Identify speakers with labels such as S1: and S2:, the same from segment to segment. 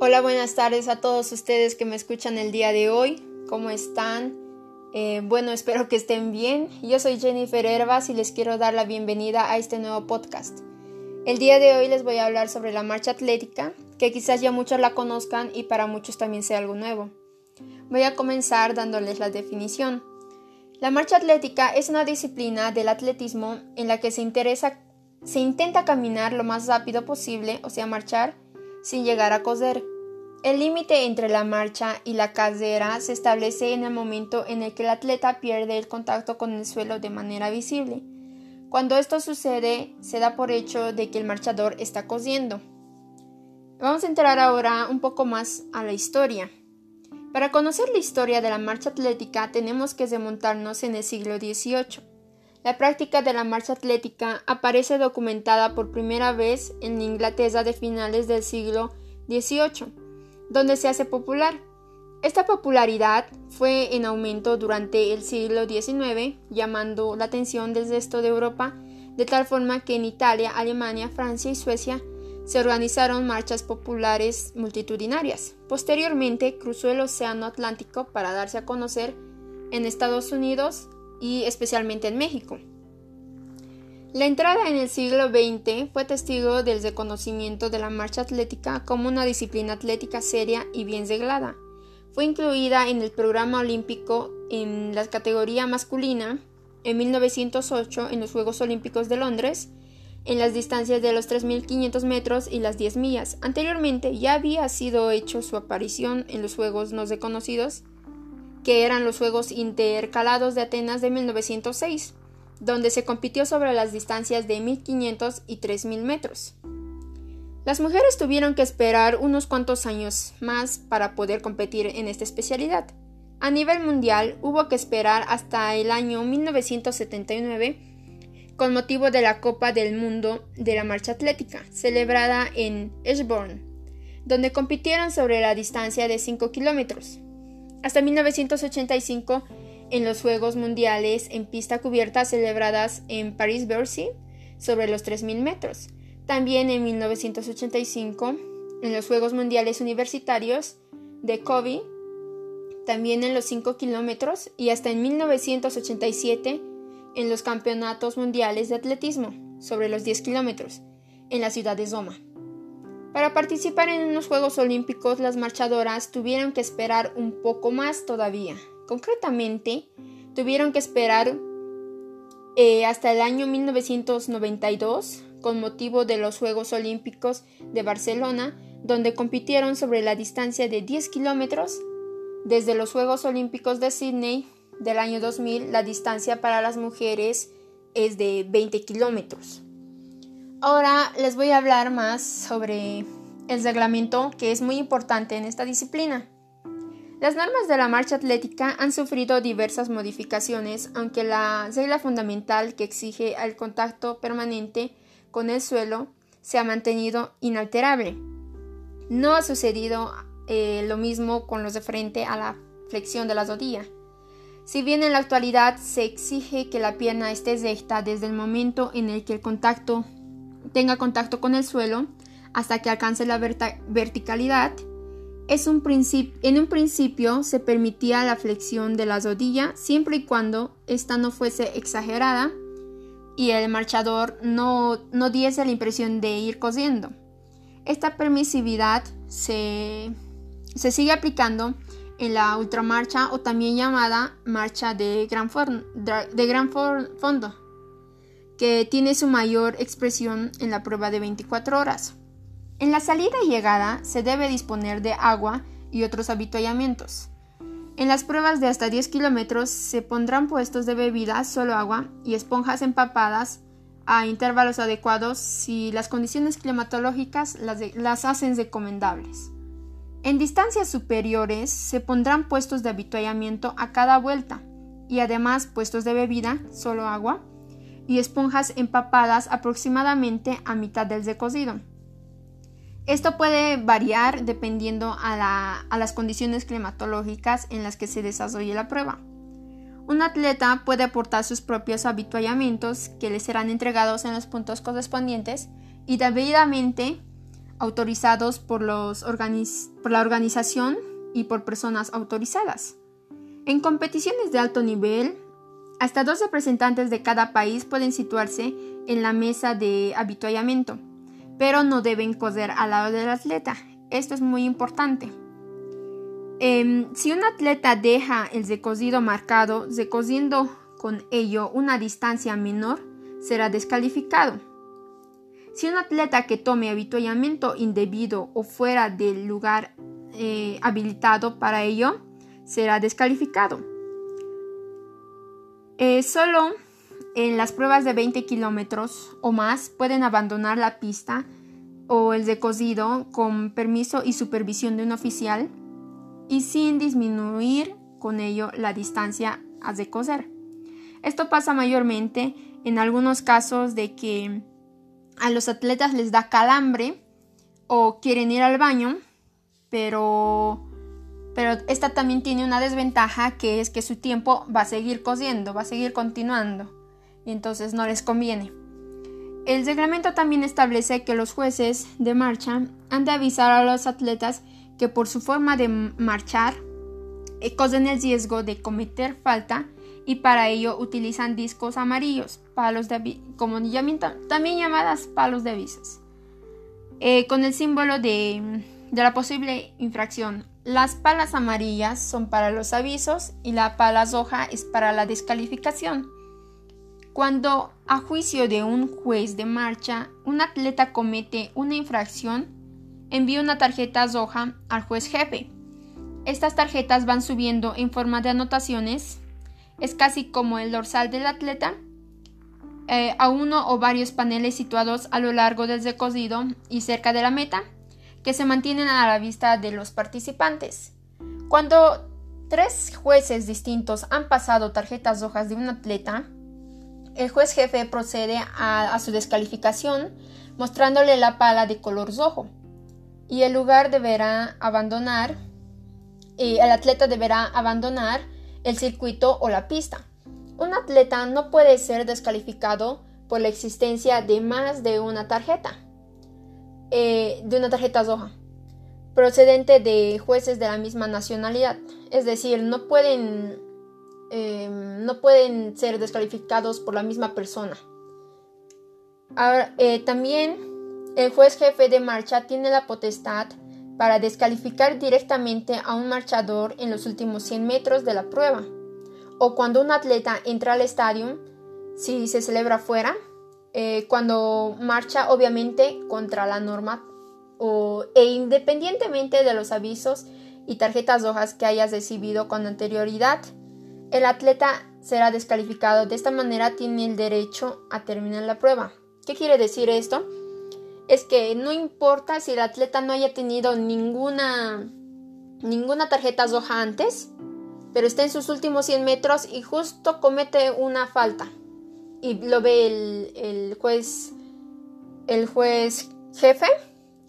S1: Hola, buenas tardes a todos ustedes que me escuchan el día de hoy. ¿Cómo están? Eh, bueno, espero que estén bien. Yo soy Jennifer Herbas y les quiero dar la bienvenida a este nuevo podcast. El día de hoy les voy a hablar sobre la marcha atlética, que quizás ya muchos la conozcan y para muchos también sea algo nuevo. Voy a comenzar dándoles la definición. La marcha atlética es una disciplina del atletismo en la que se, interesa, se intenta caminar lo más rápido posible, o sea, marchar, sin llegar a coser. El límite entre la marcha y la carrera se establece en el momento en el que el atleta pierde el contacto con el suelo de manera visible. Cuando esto sucede, se da por hecho de que el marchador está cosiendo. Vamos a entrar ahora un poco más a la historia. Para conocer la historia de la marcha atlética tenemos que remontarnos en el siglo XVIII. La práctica de la marcha atlética aparece documentada por primera vez en Inglaterra de finales del siglo XVIII, donde se hace popular. Esta popularidad fue en aumento durante el siglo XIX, llamando la atención del resto de Europa, de tal forma que en Italia, Alemania, Francia y Suecia se organizaron marchas populares multitudinarias. Posteriormente cruzó el Océano Atlántico para darse a conocer en Estados Unidos, y especialmente en México. La entrada en el siglo XX fue testigo del reconocimiento de la marcha atlética como una disciplina atlética seria y bien reglada. Fue incluida en el programa olímpico en la categoría masculina en 1908 en los Juegos Olímpicos de Londres, en las distancias de los 3.500 metros y las 10 millas. Anteriormente ya había sido hecho su aparición en los Juegos no reconocidos que eran los Juegos Intercalados de Atenas de 1906, donde se compitió sobre las distancias de 1500 y 3000 metros. Las mujeres tuvieron que esperar unos cuantos años más para poder competir en esta especialidad. A nivel mundial hubo que esperar hasta el año 1979 con motivo de la Copa del Mundo de la Marcha Atlética, celebrada en Eschborn, donde compitieron sobre la distancia de 5 kilómetros hasta 1985 en los Juegos Mundiales en pista cubierta celebradas en París-Bercy sobre los 3.000 metros. También en 1985 en los Juegos Mundiales Universitarios de Kobe, también en los 5 kilómetros y hasta en 1987 en los Campeonatos Mundiales de Atletismo sobre los 10 kilómetros en la ciudad de Zoma. Para participar en unos Juegos Olímpicos, las marchadoras tuvieron que esperar un poco más todavía. Concretamente, tuvieron que esperar eh, hasta el año 1992 con motivo de los Juegos Olímpicos de Barcelona, donde compitieron sobre la distancia de 10 kilómetros. Desde los Juegos Olímpicos de Sydney del año 2000, la distancia para las mujeres es de 20 kilómetros. Ahora les voy a hablar más sobre el reglamento que es muy importante en esta disciplina. Las normas de la marcha atlética han sufrido diversas modificaciones, aunque la regla fundamental que exige el contacto permanente con el suelo se ha mantenido inalterable. No ha sucedido eh, lo mismo con los de frente a la flexión de la rodilla. Si bien en la actualidad se exige que la pierna esté recta desde el momento en el que el contacto tenga contacto con el suelo hasta que alcance la verticalidad. Es un en un principio se permitía la flexión de la rodilla siempre y cuando ésta no fuese exagerada y el marchador no, no diese la impresión de ir cosiendo. Esta permisividad se, se sigue aplicando en la ultramarcha o también llamada marcha de gran, de gran fondo que tiene su mayor expresión en la prueba de 24 horas. En la salida y llegada se debe disponer de agua y otros habituallamientos. En las pruebas de hasta 10 kilómetros se pondrán puestos de bebida, solo agua y esponjas empapadas a intervalos adecuados si las condiciones climatológicas las, las hacen recomendables. En distancias superiores se pondrán puestos de habituallamiento a cada vuelta y además puestos de bebida, solo agua, y esponjas empapadas aproximadamente a mitad del recocido. Esto puede variar dependiendo a, las condiciones climatológicas en las que se desarrolle la prueba. Un atleta puede aportar sus propios habituallamientos que le serán entregados en los puntos correspondientes y debidamente autorizados por, la organización y por personas autorizadas. En competiciones de alto nivel, hasta dos representantes de cada país pueden situarse en la mesa de habituallamiento, pero no deben correr al lado del atleta. Esto es muy importante. Em, si un atleta deja el recocido marcado, recociendo con ello una distancia menor, será descalificado. Si un atleta que tome habituallamiento indebido o fuera del lugar eh, habilitado para ello, será descalificado. Eh, solo en las pruebas de 20 kilómetros o más pueden abandonar la pista o el recocido con permiso y supervisión de un oficial y sin disminuir con ello la distancia a recoser. Esto pasa mayormente en algunos casos de que a los atletas les da calambre o quieren ir al baño, pero pero esta también tiene una desventaja que es que su tiempo va a seguir cosiendo, va a seguir continuando y entonces no les conviene. El reglamento también establece que los jueces de marcha han de avisar a los atletas que por su forma de marchar eh, corren el riesgo de cometer falta y para ello utilizan discos amarillos, palos de como también llamadas palos de avisos, eh, con el símbolo de, de la posible infracción. Las palas amarillas son para los avisos y la pala roja es para la descalificación. Cuando, a juicio de un juez de marcha, un atleta comete una infracción, envía una tarjeta roja al juez jefe. Estas tarjetas van subiendo en forma de anotaciones es casi como el dorsal del atleta, eh, a uno o varios paneles situados a lo largo del recorrido y cerca de la meta, que se mantienen a la vista de los participantes. Cuando tres jueces distintos han pasado tarjetas rojas de un atleta, el juez jefe procede a, su descalificación mostrándole la pala de color rojo y el lugar deberá abandonar y el atleta deberá abandonar el circuito o la pista. Un atleta no puede ser descalificado por la existencia de más de una tarjeta, eh, de una tarjeta roja, procedente de jueces de la misma nacionalidad. Es decir, no pueden, eh, no pueden ser descalificados por la misma persona. Ahora, eh, también el juez jefe de marcha tiene la potestad para descalificar directamente a un marchador en los últimos 100 metros de la prueba, o cuando un atleta entra al estadio, si se celebra fuera, eh, cuando marcha obviamente contra la norma o, e independientemente de los avisos y tarjetas rojas que hayas recibido con anterioridad, el atleta será descalificado. De esta manera tiene el derecho a terminar la prueba. ¿Qué quiere decir esto? es que no importa si el atleta no haya tenido ninguna, ninguna tarjeta roja antes, pero está en sus últimos 100 metros y justo comete una falta y lo ve el, juez el juez jefe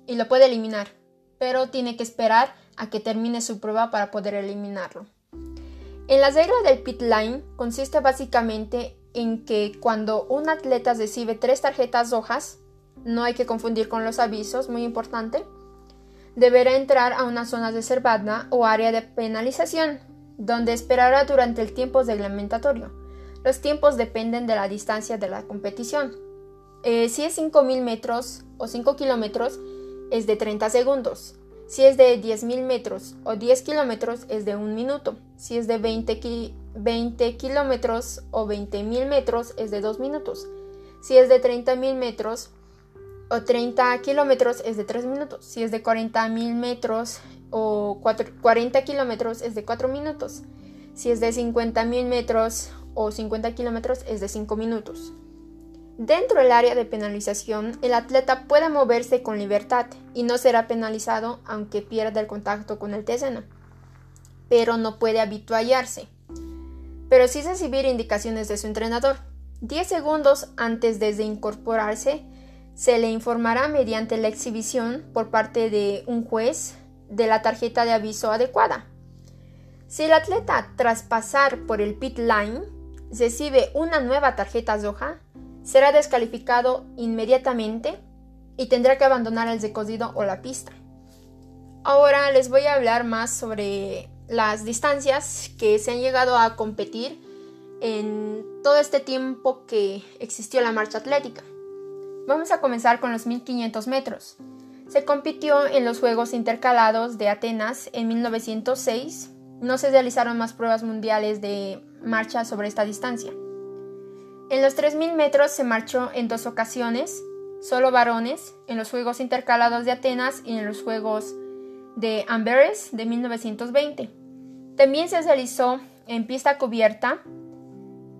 S1: y lo puede eliminar, pero tiene que esperar a que termine su prueba para poder eliminarlo. En la regla del pit line consiste básicamente en que cuando un atleta recibe tres tarjetas rojas, no hay que confundir con los avisos, muy importante, deberá entrar a una zona reservada o área de penalización, donde esperará durante el tiempo reglamentatorio. Los tiempos dependen de la distancia de la competición. Eh, si es 5.000 metros o 5 kilómetros, es de 30 segundos. Si es de 10.000 metros o 10 kilómetros, es de 1 minuto. Si es de 20, 20 kilómetros o 20.000 metros, es de 2 minutos. Si es de 30.000 metros o 30 kilómetros es de 3 minutos. Si es de 40 mil metros o 40 kilómetros es de 4 minutos. Si es de 50 mil metros o 50 kilómetros es de 5 minutos. Dentro del área de penalización, el atleta puede moverse con libertad y no será penalizado aunque pierda el contacto con el terreno, pero no puede habituallarse. Pero sí recibir indicaciones de su entrenador. 10 segundos antes de incorporarse, se le informará mediante la exhibición por parte de un juez de la tarjeta de aviso adecuada. Si el atleta tras pasar por el pit line recibe una nueva tarjeta roja, será descalificado inmediatamente y tendrá que abandonar el decodido o la pista. Ahora les voy a hablar más sobre las distancias que se han llegado a competir en todo este tiempo que existió la marcha atlética. Vamos a comenzar con los 1500 metros. Se compitió en los Juegos Intercalados de Atenas en 1906. No se realizaron más pruebas mundiales de marcha sobre esta distancia. En los 3000 metros se marchó en dos ocasiones, solo varones, en los Juegos Intercalados de Atenas y en los Juegos de Amberes de 1920. También se realizó en pista cubierta,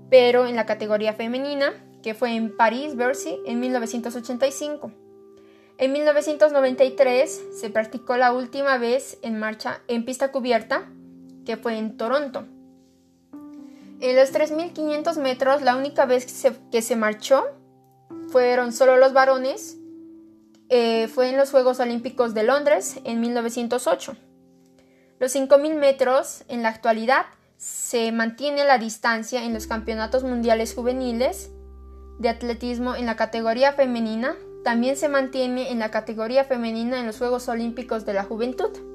S1: pero en la categoría femenina, que fue en París-Bercy en 1985. En 1993 se practicó la última vez en marcha en pista cubierta, que fue en Toronto. En los 3.500 metros, la única vez que se, marchó fueron solo los varones eh, fue en los Juegos Olímpicos de Londres en 1908. Los 5.000 metros en la actualidad se mantiene la distancia en los campeonatos mundiales juveniles de atletismo en la categoría femenina, también se mantiene en la categoría femenina en los Juegos Olímpicos de la Juventud.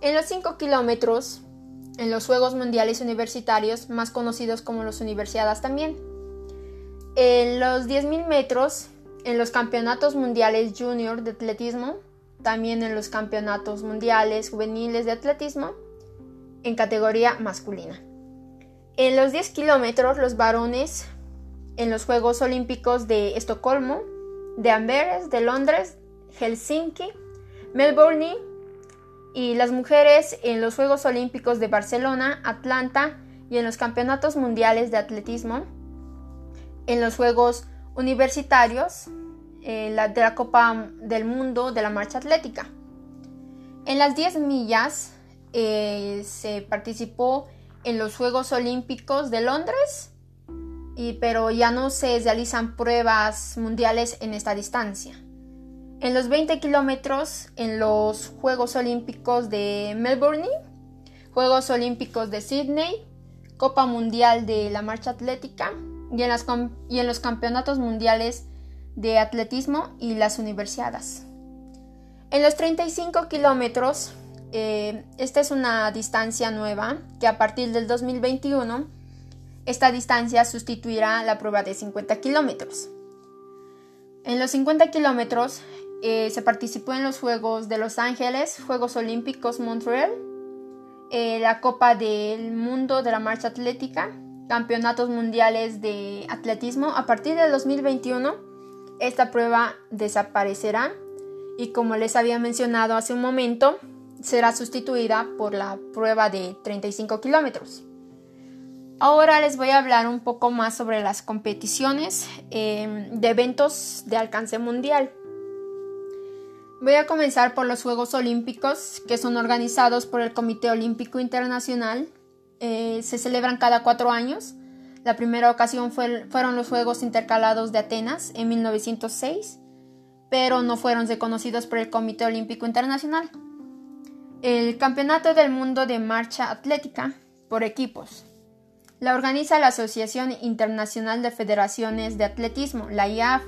S1: En los 5 kilómetros, en los Juegos Mundiales Universitarios, más conocidos como los Universiadas también. En los 10.000 metros en los campeonatos mundiales junior de atletismo, también en los campeonatos mundiales juveniles de atletismo, en categoría masculina. En los 10 kilómetros, los varones en los Juegos Olímpicos de Estocolmo, de Amberes, de Londres, Helsinki, Melbourne y las mujeres en los Juegos Olímpicos de Barcelona, Atlanta y en los Campeonatos Mundiales de Atletismo, en los Juegos Universitarios eh, la, de la Copa del Mundo de la Marcha Atlética. En las 10 millas eh, se participó en los Juegos Olímpicos de Londres, y, pero ya no se realizan pruebas mundiales en esta distancia. En los 20 kilómetros en los Juegos Olímpicos de Melbourne, Juegos Olímpicos de Sydney, Copa Mundial de la Marcha Atlética, y en, las, y en los campeonatos mundiales de atletismo y las universidades. En los 35 kilómetros, eh, esta es una distancia nueva que a partir del 2021, esta distancia sustituirá la prueba de 50 kilómetros. En los 50 kilómetros eh, se participó en los Juegos de Los Ángeles, Juegos Olímpicos Montreal, eh, la Copa del Mundo de la Marcha Atlética campeonatos mundiales de atletismo, a partir del 2021 esta prueba desaparecerá y como les había mencionado hace un momento, será sustituida por la prueba de 35 kilómetros. Ahora les voy a hablar un poco más sobre las competiciones em, de eventos de alcance mundial. Voy a comenzar por los Juegos Olímpicos, que son organizados por el Comité Olímpico Internacional eh, se celebran cada cuatro años. La primera ocasión fueron los Juegos Intercalados de Atenas en 1906, pero no fueron reconocidos por el Comité Olímpico Internacional. El Campeonato del Mundo de Marcha Atlética por equipos. La organiza la Asociación Internacional de Federaciones de Atletismo, la IAF,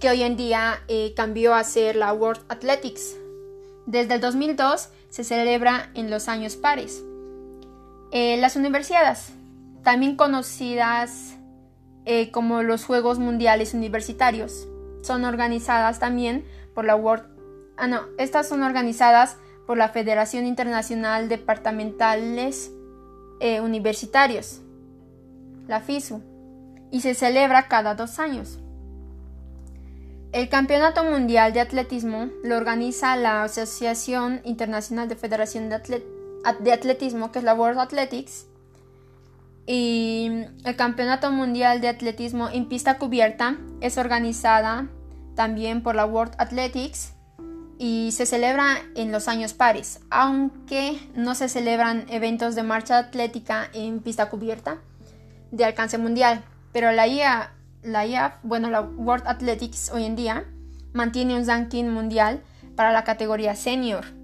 S1: que hoy en día eh, cambió a ser la World Athletics. Desde el 2002 se celebra en los años pares. Eh, las universidades, también conocidas eh, como los Juegos Mundiales Universitarios, son organizadas también por la World... Ah, no, estas son organizadas por la Federación Internacional Departamentales Universitarios, la FISU, y se celebra cada dos años. El Campeonato Mundial de Atletismo lo organiza la Asociación Internacional de Federación de Atletismo que es la World Athletics, y el Campeonato Mundial de Atletismo en pista cubierta es organizada también por la World Athletics y se celebra en los años pares, aunque no se celebran eventos de marcha atlética en pista cubierta de alcance mundial, pero la IA, la IAF, bueno, la World Athletics hoy en día mantiene un ranking mundial para la categoría senior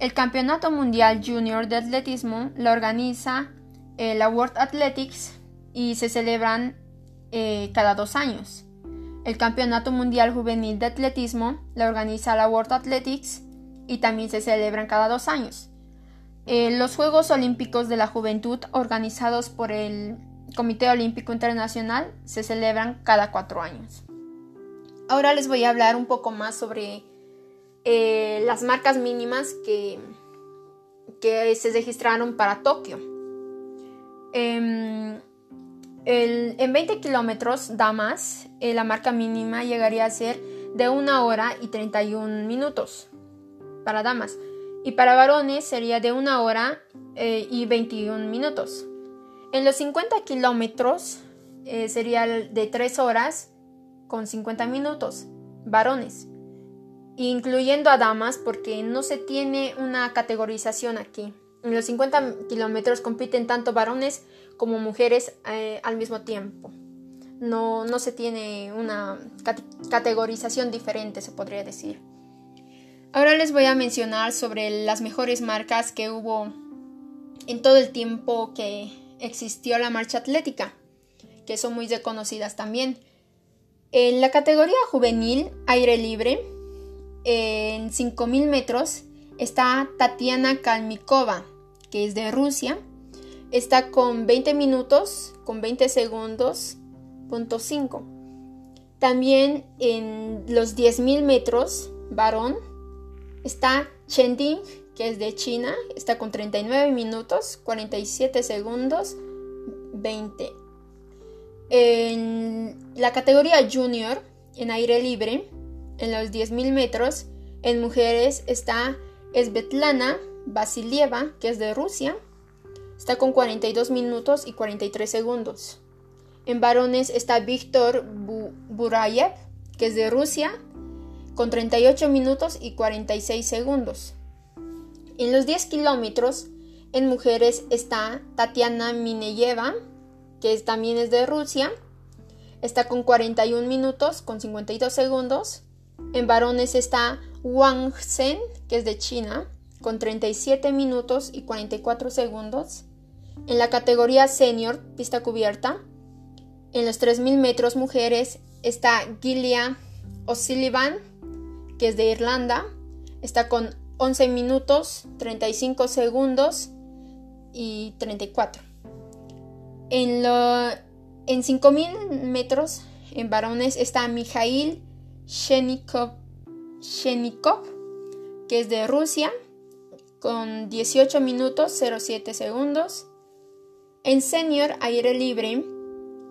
S1: el Campeonato Mundial Junior de Atletismo lo organiza eh, la World Athletics y se celebran eh, cada dos años. El Campeonato Mundial Juvenil de Atletismo lo organiza la World Athletics y también se celebran cada dos años. Eh, los Juegos Olímpicos de la Juventud, organizados por el Comité Olímpico Internacional, se celebran cada cuatro años. Ahora les voy a hablar un poco más sobre eh, las marcas mínimas que, que se registraron para Tokio. Em, en 20 kilómetros damas, eh, la marca mínima llegaría a ser de 1 hora y 31 minutos para damas. Y para varones sería de 1 hora eh, y 21 minutos. En los 50 kilómetros eh, sería de 3 horas con 50 minutos, varones. Incluyendo a damas porque no se tiene una categorización aquí. En los 50 kilómetros compiten tanto varones como mujeres eh, al mismo tiempo. No, no, se tiene una categorización diferente, se podría decir. Ahora les voy a mencionar sobre las mejores marcas que hubo en todo el tiempo que existió la marcha atlética, que son muy reconocidas también. En la categoría juvenil aire libre, en 5000 metros, está Tatiana Kalmikova, que es de Rusia, está con 20 minutos, con 20 segundos, punto 5. También en los 10.000 metros, varón, está Chen Ding, que es de China, está con 39 minutos, 47 segundos, 20. En la categoría junior, en aire libre, en los 10.000 metros, en mujeres está Svetlana Vasilieva, que es de Rusia, está con 42 minutos y 43 segundos. En varones está Víctor Burayev, que es de Rusia, con 38 minutos y 46 segundos. En los 10 kilómetros, en mujeres está Tatiana Mineyeva, que también es de Rusia, está con 41 minutos con 52 segundos. En varones está Wang Zhen, que es de China, con 37 minutos y 44 segundos. En la categoría senior, pista cubierta, en los 3.000 metros mujeres está Gilia O'Sullivan, que es de Irlanda, está con 11 minutos, 35 segundos y 34. En, lo, en 5.000 metros en varones está Mikhail Shenikov, Shenikov, que es de Rusia, con 18 minutos 07 segundos. En senior aire libre,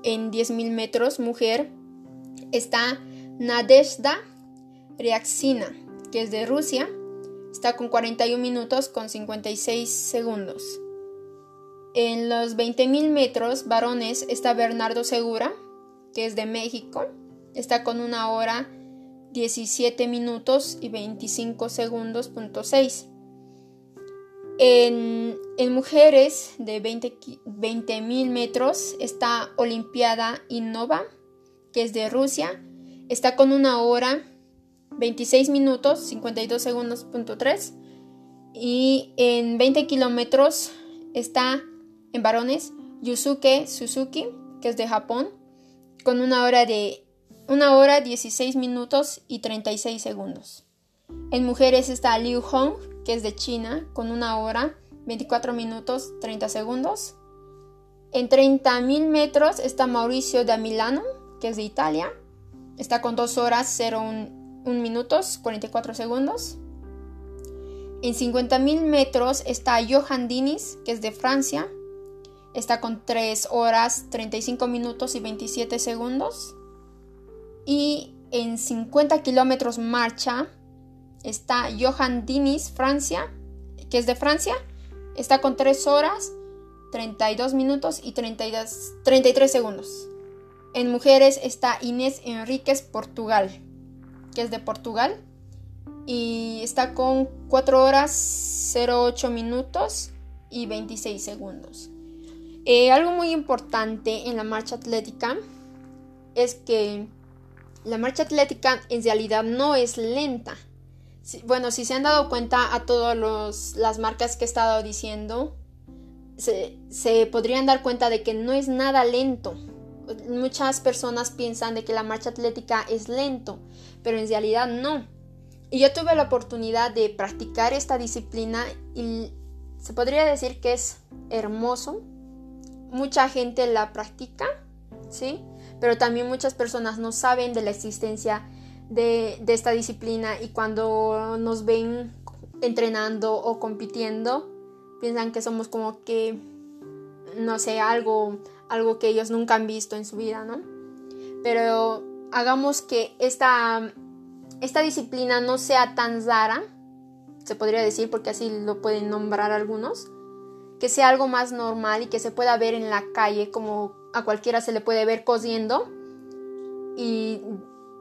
S1: en 10.000 metros mujer, está Nadezhda Reaxina, que es de Rusia, está con 41 minutos con 56 segundos. En los 20.000 metros varones está Bernardo Segura, que es de México, está con una hora 17 minutos y 25 segundos, punto 6. En, mujeres de 20.000 mil metros está Olimpiada Innova, que es de Rusia. Está con una hora 26 minutos 52 segundos punto 3. Y en 20 kilómetros está en varones Yusuke Suzuki, que es de Japón, con una hora de una hora 16 minutos y 36 segundos. En mujeres está Liu Hong, que es de China, con una hora, 24 minutos, 30 segundos. En 30.000 metros está Mauricio da Milano, que es de Italia. Está con 2 horas, 01 minutos, 44 segundos. En 50.000 metros está Johan Dinis, que es de Francia. Está con 3 horas, 35 minutos y 27 segundos. Y en 50 kilómetros marcha está Johan Dinis, Francia, que es de Francia. Está con 3 horas, 32 minutos y 33 segundos. En mujeres está Inés Enríquez, Portugal, que es de Portugal. Y está con 4 horas, 08 minutos y 26 segundos. Eh, algo muy importante en la marcha atlética es que la marcha atlética en realidad no es lenta bueno, si se han dado cuenta a todas las marcas que he estado diciendo, se, podrían dar cuenta de que no es nada lento. Muchas personas piensan de que la marcha atlética es lento, pero en realidad no. Y yo tuve la oportunidad de practicar esta disciplina y se podría decir que es hermoso. Mucha gente la practica, ¿sí? Pero también muchas personas no saben de la existencia de, de esta disciplina y cuando nos ven entrenando o compitiendo, piensan que somos como que, no sé, algo, algo que ellos nunca han visto en su vida, ¿no? Pero hagamos que esta esta disciplina no sea tan rara, se podría decir porque así lo pueden nombrar algunos, que sea algo más normal y que se pueda ver en la calle como a cualquiera se le puede ver cosiendo y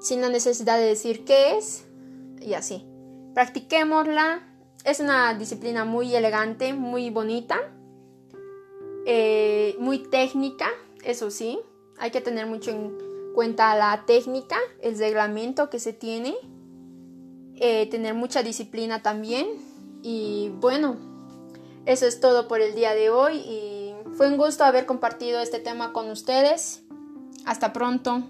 S1: sin la necesidad de decir qué es y así. Practiquémosla, es una disciplina muy elegante, muy bonita, eh, muy técnica, eso sí, hay que tener mucho en cuenta la técnica, el reglamento que se tiene, eh, tener mucha disciplina también. Y bueno, eso es todo por el día de hoy y fue un gusto haber compartido este tema con ustedes. Hasta pronto.